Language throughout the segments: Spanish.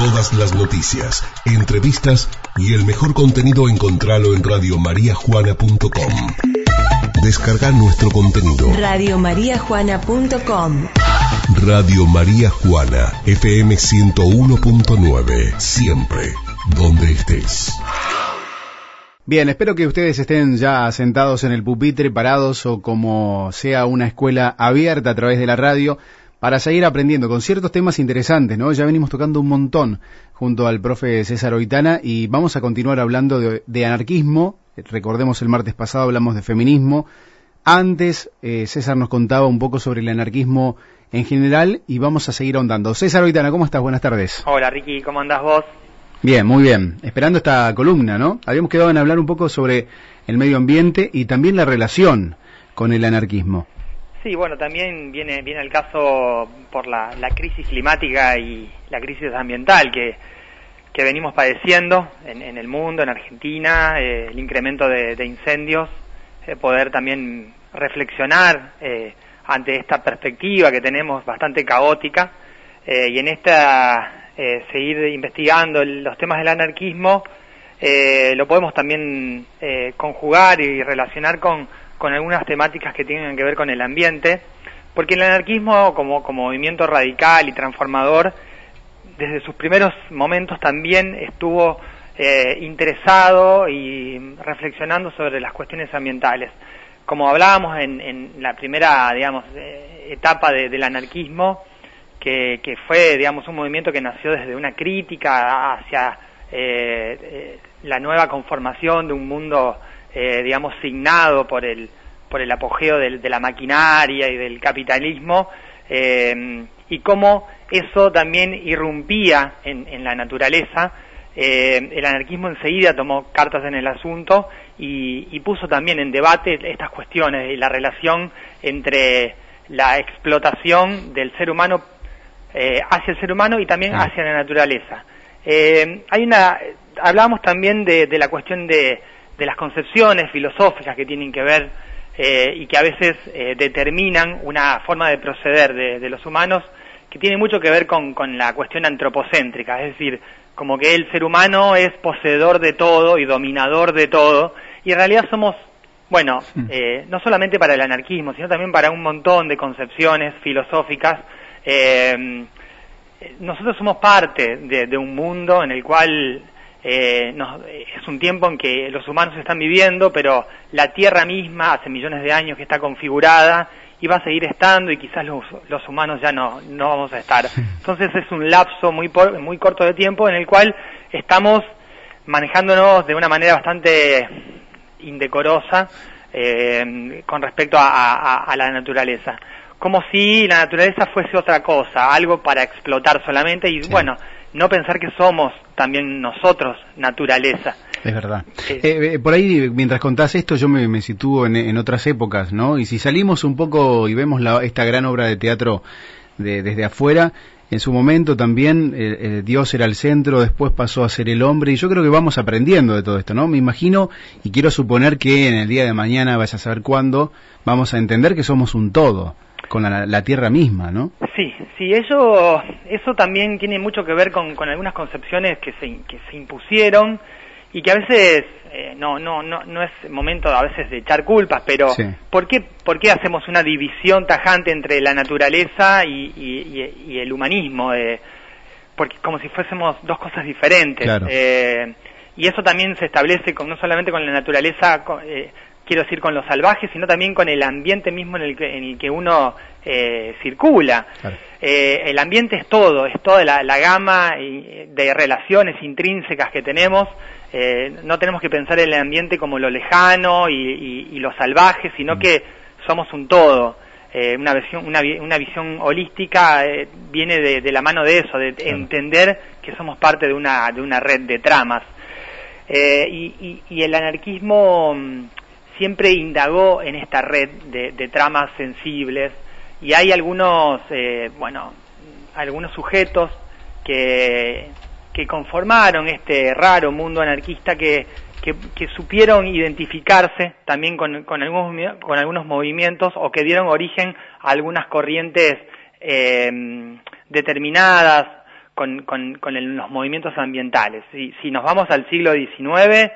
Todas las noticias, entrevistas y el mejor contenido encontralo en radiomariajuana.com. Descarga nuestro contenido. Radiomariajuana.com Radio María Juana, FM 101.9. Siempre, donde estés. Bien, espero que ustedes estén ya sentados en el pupitre, parados o como sea una escuela abierta a través de la radio para seguir aprendiendo con ciertos temas interesantes, ¿no? Ya venimos tocando un montón junto al profe César Oitana y vamos a continuar hablando de, anarquismo. Recordemos el martes pasado hablamos de feminismo. Antes eh, César nos contaba un poco sobre el anarquismo en general y vamos a seguir ahondando. César Oitana, ¿cómo estás? Buenas tardes. Hola Ricky, ¿cómo andás vos? Bien, muy bien. Esperando esta columna, ¿no? Habíamos quedado en hablar un poco sobre el medio ambiente y también la relación con el anarquismo. Sí, bueno, también viene, viene el caso por la, crisis climática y la crisis ambiental que, que venimos padeciendo en, el mundo, en Argentina, eh, el incremento de, incendios, eh, poder también reflexionar eh, ante esta perspectiva que tenemos bastante caótica y en esta seguir investigando los temas del anarquismo, lo podemos también conjugar y relacionar con con algunas temáticas que tienen que ver con el ambiente, porque el anarquismo como, como movimiento radical y transformador, desde sus primeros momentos también estuvo eh, interesado y reflexionando sobre las cuestiones ambientales. Como hablábamos en, la primera, digamos, eh, etapa del anarquismo, que, fue, digamos, un movimiento que nació desde una crítica hacia eh, la nueva conformación de un mundo eh, digamos, signado por el, por el apogeo de la maquinaria y del capitalismo, eh, y cómo eso también irrumpía en, la naturaleza. Eh, el anarquismo enseguida tomó cartas en el asunto y, puso también en debate estas cuestiones y la relación entre la explotación del ser humano hacia el ser humano y también ah. hacia la naturaleza. hay una, hablábamos también de la cuestión de, de las concepciones filosóficas que tienen que ver eh, y que a veces eh, determinan una forma de proceder de, los humanos que tiene mucho que ver con, la cuestión antropocéntrica, es decir, como que el ser humano es poseedor de todo y dominador de todo, y en realidad somos, bueno, eh, no solamente para el anarquismo, sino también para un montón de concepciones filosóficas, nosotros somos parte de, un mundo en el cual eh, es un tiempo en que los humanos están viviendo, pero la Tierra misma hace millones de años que está configurada y va a seguir estando y quizás los, los humanos ya no, no vamos a estar. Entonces es un lapso muy, muy corto de tiempo en el cual estamos manejándonos de una manera bastante indecorosa eh, con respecto a, a, la naturaleza. Como si la naturaleza fuese otra cosa, algo para explotar solamente y bueno, no pensar que somos también nosotros naturaleza. Es verdad. Eh, eh, por ahí, mientras contás esto, yo me, sitúo en, otras épocas, ¿no? Y si salimos un poco y vemos la, esta gran obra de teatro de, desde afuera, en su momento también eh, Dios era el centro, después pasó a ser el hombre, y yo creo que vamos aprendiendo de todo esto, ¿no? Me imagino y quiero suponer que en el día de mañana, vaya a saber cuándo, vamos a entender que somos un todo con la, tierra misma, ¿no? Sí, sí, eso, eso también tiene mucho que ver con, algunas concepciones que se, que se impusieron y que a veces eh, no, no, no, no es momento a veces de echar culpas, pero ¿por, qué, ¿por qué hacemos una división tajante entre la naturaleza y, el humanismo? porque como si fuésemos dos cosas diferentes. Eh, y eso también se establece con, no solamente con la naturaleza, eh, quiero decir con los salvajes, sino también con el ambiente mismo en el que, en el que uno eh, circula. Eh, el ambiente es todo, es toda la, gama de relaciones intrínsecas que tenemos. Eh, no tenemos que pensar en el ambiente como lo lejano y, lo salvaje, sino mm. que somos un todo. una, visión, una, visión holística viene de, la mano de eso, de entender que somos parte de una, de una red de tramas. y, y, el anarquismo mm, siempre indagó en esta red de, tramas sensibles y hay algunos, eh, bueno, algunos sujetos que, que conformaron este raro mundo anarquista que, que, supieron identificarse también con, con, algunos, con algunos movimientos o que dieron origen a algunas corrientes eh, determinadas con, los movimientos ambientales. Si, si, nos vamos al siglo XIX,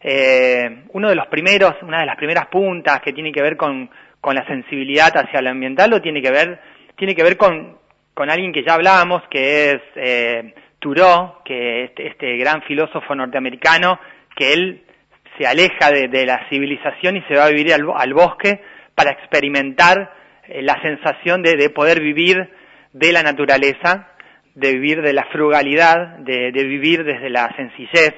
eh, uno de los primeros, una de las primeras puntas que tiene que ver con, la sensibilidad hacia lo ambiental, lo tiene que ver, tiene que ver con, con alguien que ya hablábamos, que es eh, Thoreau, que este, este gran filósofo norteamericano, que él se aleja de, la civilización y se va a vivir al, bosque para experimentar eh, la sensación de, poder vivir de la naturaleza, de vivir de la frugalidad, de, vivir desde la sencillez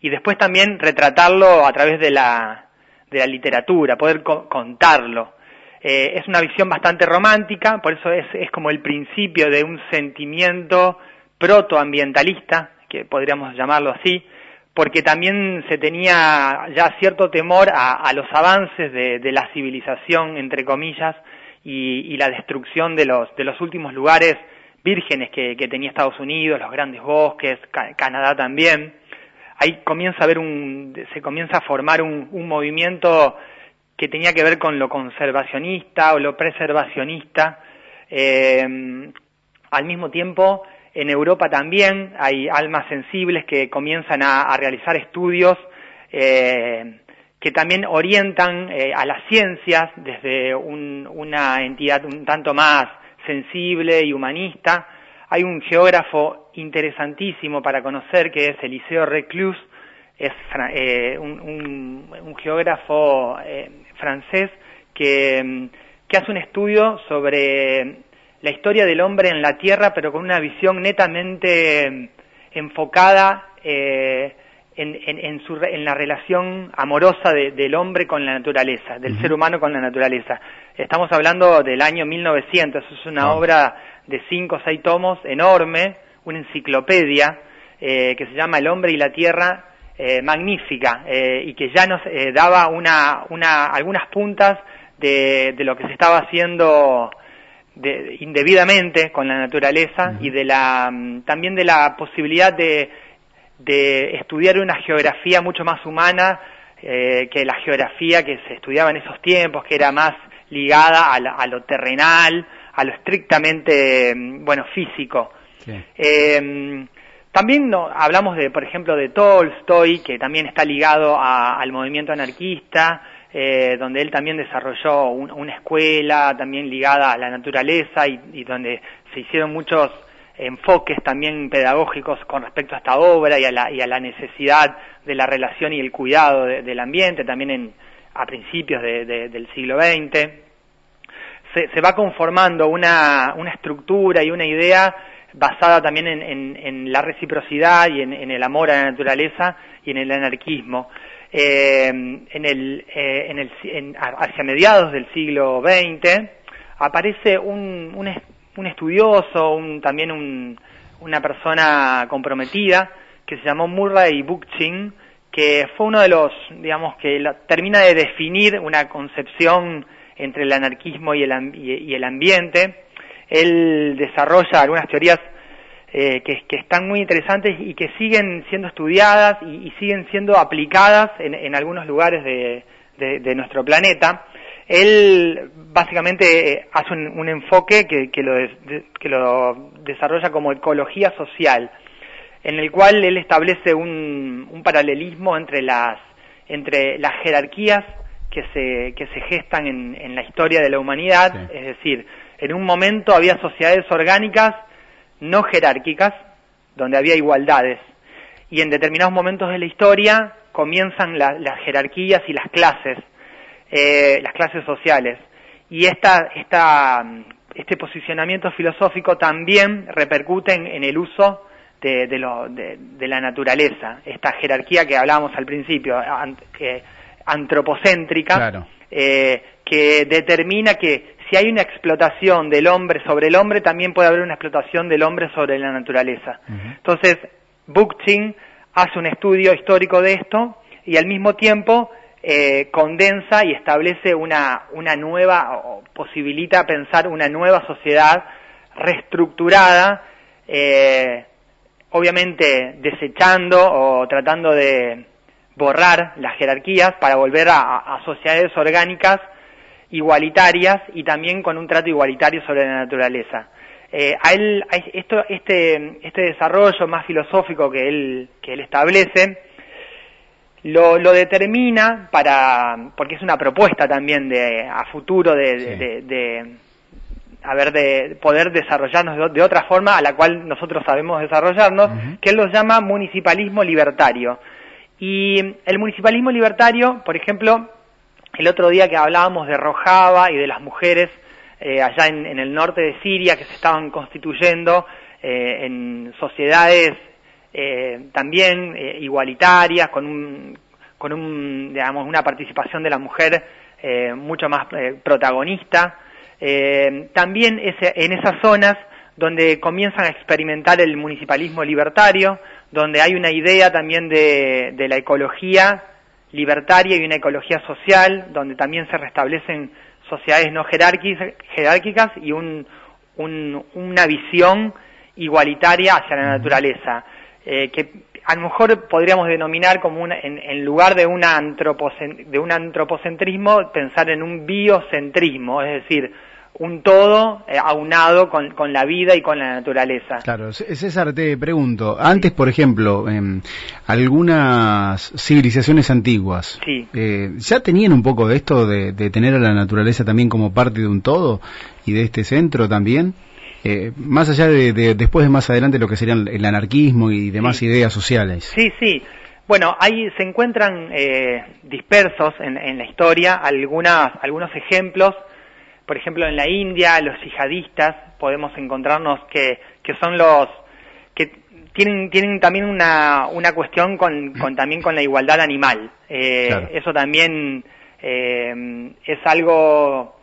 y después también retratarlo a través de la, de la literatura, poder contarlo. Eh, es una visión bastante romántica, por eso es, es como el principio de un sentimiento protoambientalista, que podríamos llamarlo así, porque también se tenía ya cierto temor a, los avances de, la civilización, entre comillas, y, la destrucción de los, de los últimos lugares vírgenes que, tenía Estados Unidos, los grandes bosques, Canadá también. Ahí comienza a haber un, se comienza a formar un, movimiento que tenía que ver con lo conservacionista o lo preservacionista. Eh, al mismo tiempo, en Europa también hay almas sensibles que comienzan a, realizar estudios eh, que también orientan eh, a las ciencias desde una entidad un tanto más sensible y humanista. Hay un geógrafo interesantísimo para conocer que es Eliseo Reclus, es eh, un, geógrafo francés que, que hace un estudio sobre la historia del hombre en la Tierra, pero con una visión netamente em, enfocada eh, en, la relación amorosa del hombre con la naturaleza, del ser humano con la naturaleza. Estamos hablando del año 1900, es una obra de cinco o seis tomos, enorme, una enciclopedia eh, que se llama El hombre y la tierra, eh, magnífica, y que ya nos daba una, una, algunas puntas de, de, lo que se estaba haciendo de, indebidamente con la naturaleza y de la también de la posibilidad de, de estudiar una geografía mucho más humana eh, que la geografía que se estudiaba en esos tiempos, que era más ligada a, lo terrenal, a lo estrictamente mm, bueno físico. Eh, también no, hablamos de, por ejemplo, de Tolstoy, que también está ligado al movimiento anarquista, eh, donde él también desarrolló una escuela también ligada a la naturaleza y, donde se hicieron muchos enfoques también pedagógicos con respecto a esta obra y a la, necesidad de la relación y el cuidado del ambiente, también en, a principios del siglo XX. Se, va conformando una, estructura y una idea basada también en, la reciprocidad y en, el amor a la naturaleza y en el anarquismo. Eh, en el, eh, en el, hacia mediados del siglo XX, aparece un, un, estudioso, un, también un, una persona comprometida, que se llamó Murray Bookchin, que fue uno de los, digamos, que termina de definir una concepción entre el anarquismo y el, y el ambiente. Él desarrolla algunas teorías eh, que, están muy interesantes y que siguen siendo estudiadas y, siguen siendo aplicadas en, algunos lugares de, nuestro planeta. Él básicamente eh, hace un, enfoque que, lo que lo desarrolla como ecología social, en el cual él establece un, paralelismo entre las, entre las jerarquías que se, que se gestan en, la historia de la humanidad, es decir, en un momento había sociedades orgánicas no jerárquicas, donde había igualdades. Y en determinados momentos de la historia comienzan las jerarquías y las clases, eh, las clases sociales. Y esta, esta, este posicionamiento filosófico también repercute en, el uso de, de, la naturaleza, esta jerarquía que hablábamos al principio, antropocéntrica, eh, que determina que si hay una explotación del hombre sobre el hombre, también puede haber una explotación del hombre sobre la naturaleza. Entonces, Bookchin hace un estudio histórico de esto y al mismo tiempo eh, condensa y establece una, una nueva, o posibilita pensar una nueva sociedad reestructurada, eh, obviamente desechando o tratando de borrar las jerarquías para volver a sociedades orgánicas igualitarias y también con un trato igualitario sobre la naturaleza. eh, a él, esto, este, este desarrollo más filosófico que él, que él establece, lo, lo, determina para, porque es una propuesta también de, a futuro de, de, a ver, de poder desarrollarnos de, otra forma a la cual nosotros sabemos desarrollarnos, que él lo llama municipalismo libertario. Y el municipalismo libertario, por ejemplo, el otro día que hablábamos de Rojava y de las mujeres eh, allá en, el norte de Siria que se estaban constituyendo eh, en sociedades eh, también igualitarias, con un, con un, digamos, una participación de la mujer mucho más protagonista. también ese, en esas zonas donde comienzan a experimentar el municipalismo libertario, donde hay una idea también de, de la ecología libertaria y una ecología social, donde también se restablecen sociedades no jerárquicas y un, una visión igualitaria hacia la naturaleza, eh, que a lo mejor podríamos denominar como una, en, lugar de, una de un antropocentrismo, pensar en un biocentrismo, es decir, un todo eh, aunado con, con, la vida y con la naturaleza. Claro, César, te pregunto, antes, por ejemplo, en algunas civilizaciones antiguas, eh, ¿ya tenían un poco de esto de, tener a la naturaleza también como parte de un todo y de este centro también? Eh, más allá de, después de más adelante lo que serían el anarquismo y demás ideas sociales. Sí, sí. Bueno, ahí se encuentran dispersos en, en, la historia algunas, algunos ejemplos por ejemplo, en la India, los yihadistas, podemos encontrarnos que, que son los que tienen, tienen también una, una cuestión con, con también con la igualdad animal. Eh, Eso también eh, es algo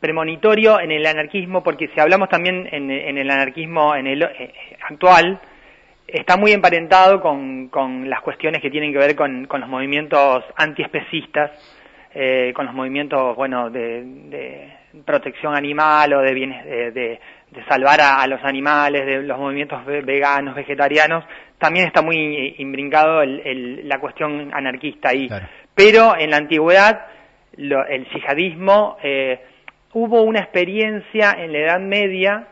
premonitorio en el anarquismo, porque si hablamos también en, en el anarquismo en el, eh, actual, está muy emparentado con, con, las cuestiones que tienen que ver con, con los movimientos antiespecistas, eh, con los movimientos, bueno, de, protección animal o de bienes, de, salvar a, los animales, de los movimientos veganos, vegetarianos, también está muy imbrincado la cuestión anarquista ahí. Pero en la antigüedad, el yihadismo, eh, hubo una experiencia en la Edad Media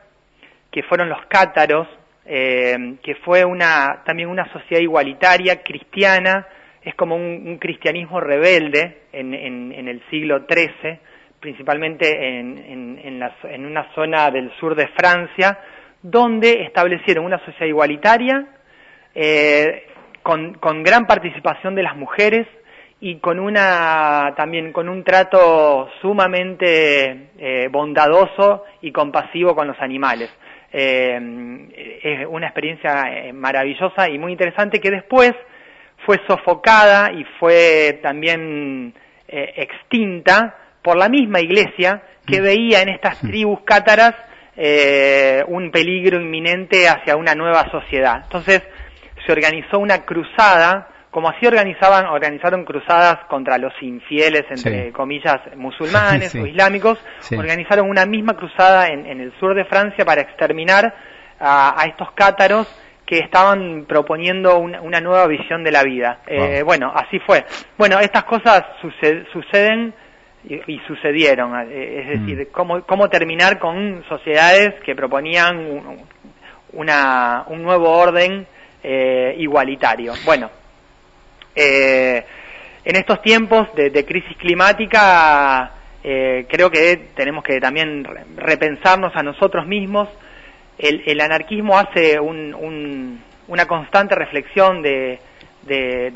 que fueron los cátaros, eh, que fue una, también una sociedad igualitaria, cristiana, es como un, cristianismo rebelde en, en, el siglo XIII, principalmente en, en, una zona del sur de Francia, donde establecieron una sociedad igualitaria, eh, con, con, gran participación de las mujeres y con una también con un trato sumamente eh, bondadoso y compasivo con los animales. Eh, es una experiencia maravillosa y muy interesante que después fue sofocada y fue también eh, extinta por la misma iglesia que mm. veía en estas mm. tribus cátaras eh, un peligro inminente hacia una nueva sociedad. Entonces se organizó una cruzada, como así organizaban, organizaron cruzadas contra los infieles, entre comillas, musulmanes o islámicos, organizaron una misma cruzada en, el sur de Francia para exterminar a estos cátaros que estaban proponiendo una, nueva visión de la vida. Eh, bueno, así fue. Bueno, estas cosas suceden y, sucedieron. Eh, es mm. decir, cómo, cómo terminar con sociedades que proponían un, una, un nuevo orden eh, igualitario. Bueno, en estos tiempos de, de crisis climática, creo que tenemos que también repensarnos a nosotros mismos, el, anarquismo hace una constante reflexión de,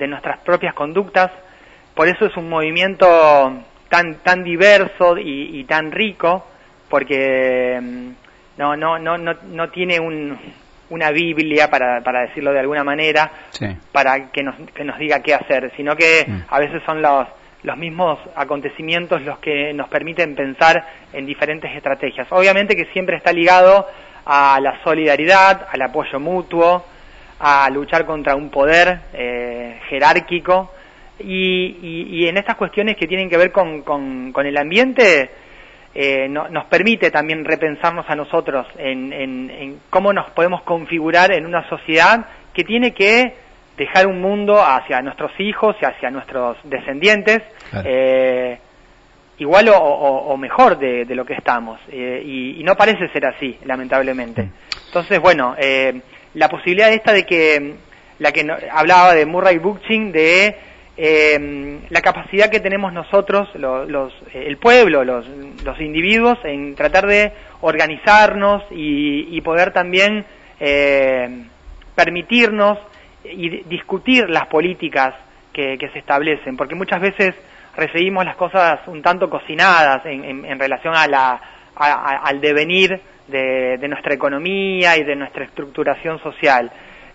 nuestras propias conductas, por eso es un movimiento tan, tan diverso y, tan rico, porque mm, no, no, no, no, no tiene una Biblia, para, para decirlo de alguna manera, para que nos, que nos diga qué hacer, sino que mm. a veces son los, los mismos acontecimientos los que nos permiten pensar en diferentes estrategias. Obviamente que siempre está ligado a la solidaridad, al apoyo mutuo, a luchar contra un poder eh, jerárquico y, en estas cuestiones que tienen que ver con, con, el ambiente eh, nos permite también repensarnos a nosotros en, cómo nos podemos configurar en una sociedad que tiene que dejar un mundo hacia nuestros hijos y hacia nuestros descendientes eh, igual o, mejor de, lo que estamos. Eh, y, no parece ser así, lamentablemente. Entonces, bueno, eh, la posibilidad esta de que, la que hablaba de Murray Bookchin, de eh, la capacidad que tenemos nosotros, los, el pueblo, los, los, individuos, en tratar de organizarnos y, poder también permitirnos y discutir las políticas que, se establecen, porque muchas veces recibimos las cosas un tanto cocinadas en, relación a la, al devenir de, de, nuestra economía y de nuestra estructuración social.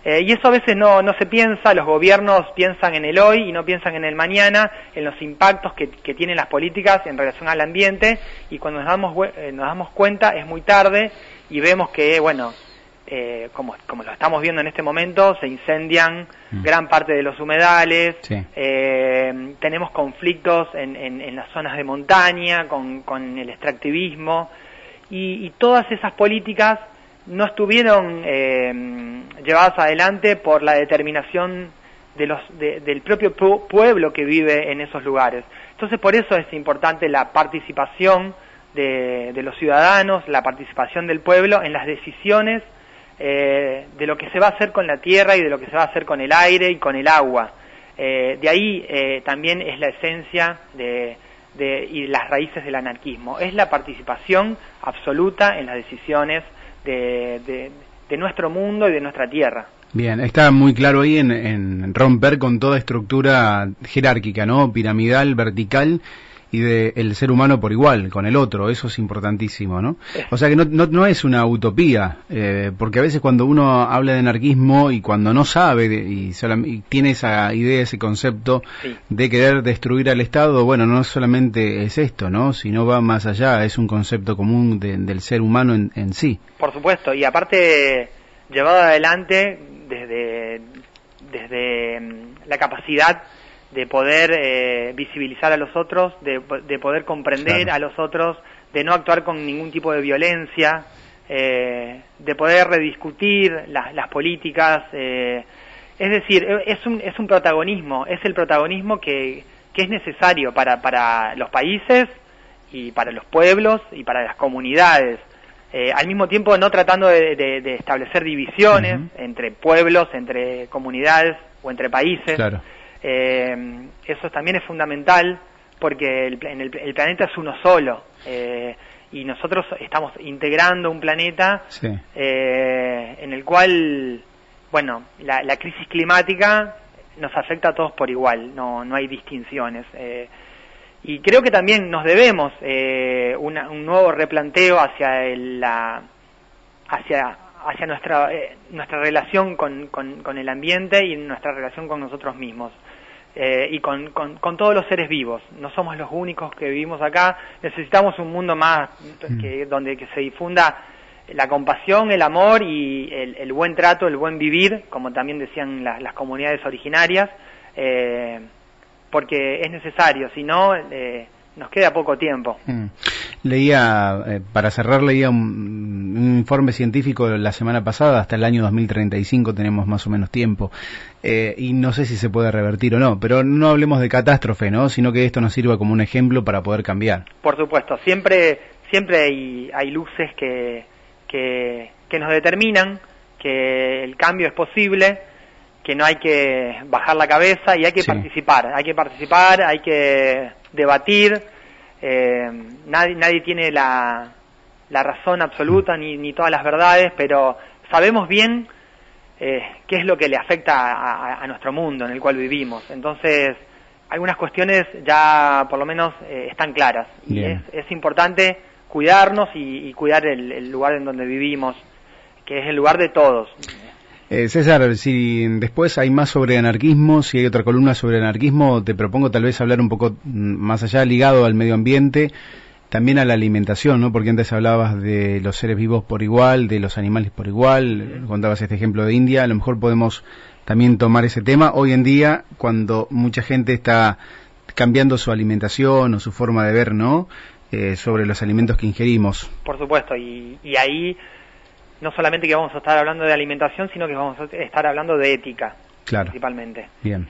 Eh, y eso a veces no, no se piensa, los gobiernos piensan en el hoy y no piensan en el mañana, en los impactos que, que tienen las políticas en relación al ambiente y cuando nos damos, eh, nos damos cuenta es muy tarde y vemos que, bueno, eh, como, como lo estamos viendo en este momento, se incendian mm. gran parte de los humedales, eh, tenemos conflictos en, en, las zonas de montaña con, con el extractivismo y, todas esas políticas no estuvieron eh, llevadas adelante por la determinación de los, del propio pueblo que vive en esos lugares. Entonces por eso es importante la participación de, de los ciudadanos, la participación del pueblo en las decisiones eh, de lo que se va a hacer con la tierra y de lo que se va a hacer con el aire y con el agua. Eh, de ahí eh, también es la esencia de, y las raíces del anarquismo. Es la participación absoluta en las decisiones de, nuestro mundo y de nuestra tierra. Bien, está muy claro ahí en, en romper con toda estructura jerárquica, ¿no? Piramidal, vertical y del el ser humano por igual, con el otro, eso es importantísimo, ¿no? O sea que no, no, no es una utopía, eh, porque a veces cuando uno habla de anarquismo y cuando no sabe y, tiene esa idea, ese concepto de querer destruir al Estado, bueno, no solamente es esto, ¿no? Sino va más allá, es un concepto común del ser humano en, en sí. Por supuesto, y aparte llevado adelante desde, desde mm, la capacidad de poder eh, visibilizar a los otros, de, poder comprender a los otros, de no actuar con ningún tipo de violencia, eh, de poder rediscutir las políticas. Eh, es decir, e, es un, es un protagonismo, es el protagonismo que, que es necesario para, para los países y para los pueblos y para las comunidades. al mismo tiempo no tratando de, establecer divisiones entre pueblos, entre comunidades o entre países. Claro. Eh, eso también es fundamental porque el, el, planeta es uno solo eh, y nosotros estamos integrando un planeta eh, en el cual, bueno, la, crisis climática nos afecta a todos por igual, no, no hay distinciones. Eh, y creo que también nos debemos eh, un nuevo replanteo hacia la hacia hacia nuestra nuestra relación con, con, con, el ambiente y nuestra relación con nosotros mismos eh, y con, con, todos los seres vivos. No somos los únicos que vivimos acá. Necesitamos un mundo más mm. que, donde que se difunda la compasión, el amor y el, buen trato, el buen vivir, como también decían las comunidades originarias, eh, porque es necesario. Si no, eh, nos queda poco tiempo. Mm. Leía, eh, para cerrar, leía un, informe científico la semana pasada, hasta el año 2035 tenemos más o menos tiempo, eh, y no sé si se puede revertir o no, pero no hablemos de catástrofe, ¿no? Sino que esto nos sirva como un ejemplo para poder cambiar. Por supuesto, siempre, siempre hay, hay luces que, que, que nos determinan que el cambio es posible, que no hay que bajar la cabeza y hay que participar, hay que participar, hay que debatir, eh, nadie, nadie tiene la, la razón absoluta ni, ni, todas las verdades, pero sabemos bien eh, qué es lo que le afecta a, nuestro mundo en el cual vivimos. Entonces, algunas cuestiones ya por lo menos eh, están claras y es, es, importante cuidarnos y, y cuidar el, el lugar en donde vivimos, que es el lugar de todos. Eh, César, si después hay más sobre anarquismo, si hay otra columna sobre anarquismo, te propongo tal vez hablar un poco mm, más allá ligado al medio ambiente, también a la alimentación, ¿no? Porque antes hablabas de los seres vivos por igual, de los animales por igual, contabas este ejemplo de India, a lo mejor podemos también tomar ese tema. Hoy en día, cuando mucha gente está cambiando su alimentación o su forma de ver, ¿no? Eh, sobre los alimentos que ingerimos. Por supuesto, y, y ahí no solamente que vamos a estar hablando de alimentación, sino que vamos a estar hablando de ética, claro. principalmente. Bien.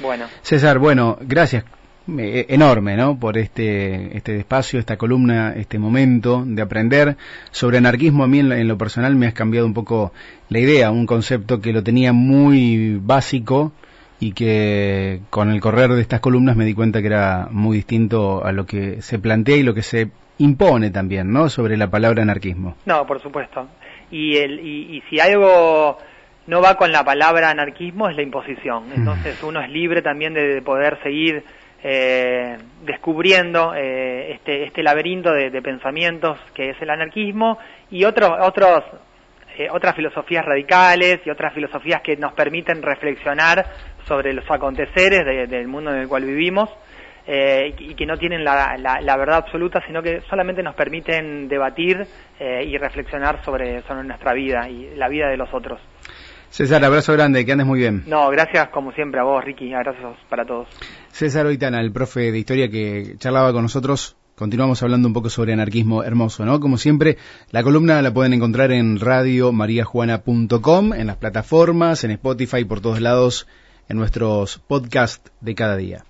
Bueno. César, bueno, gracias. enorme, ¿no? Por este, este espacio, esta columna, este momento de aprender sobre anarquismo. A mí en lo, personal me has cambiado un poco la idea, un concepto que lo tenía muy básico y que con el correr de estas columnas me di cuenta que era muy distinto a lo que se plantea y lo que se impone también, ¿no? Sobre la palabra anarquismo. No, por supuesto. Y, el, y, y si algo no va con la palabra anarquismo es la imposición. Mm. Entonces uno es libre también de poder seguir eh, descubriendo eh, este, este laberinto de, pensamientos que es el anarquismo y otros, otros, eh, otras filosofías radicales y otras filosofías que nos permiten reflexionar sobre los aconteceres del mundo en el cual vivimos y que no tienen la, la, verdad absoluta, sino que solamente nos permiten debatir y reflexionar sobre, sobre nuestra vida y la vida de los otros. César, abrazo grande, que andes muy bien. No, gracias como siempre a vos, Ricky, abrazos para todos. César Oitana, el profe de historia que charlaba con nosotros, continuamos hablando un poco sobre anarquismo hermoso, ¿no? Como siempre, la columna la pueden encontrar en radiomariajuana.com, en las plataformas, en Spotify, por todos lados, en nuestros podcasts de cada día.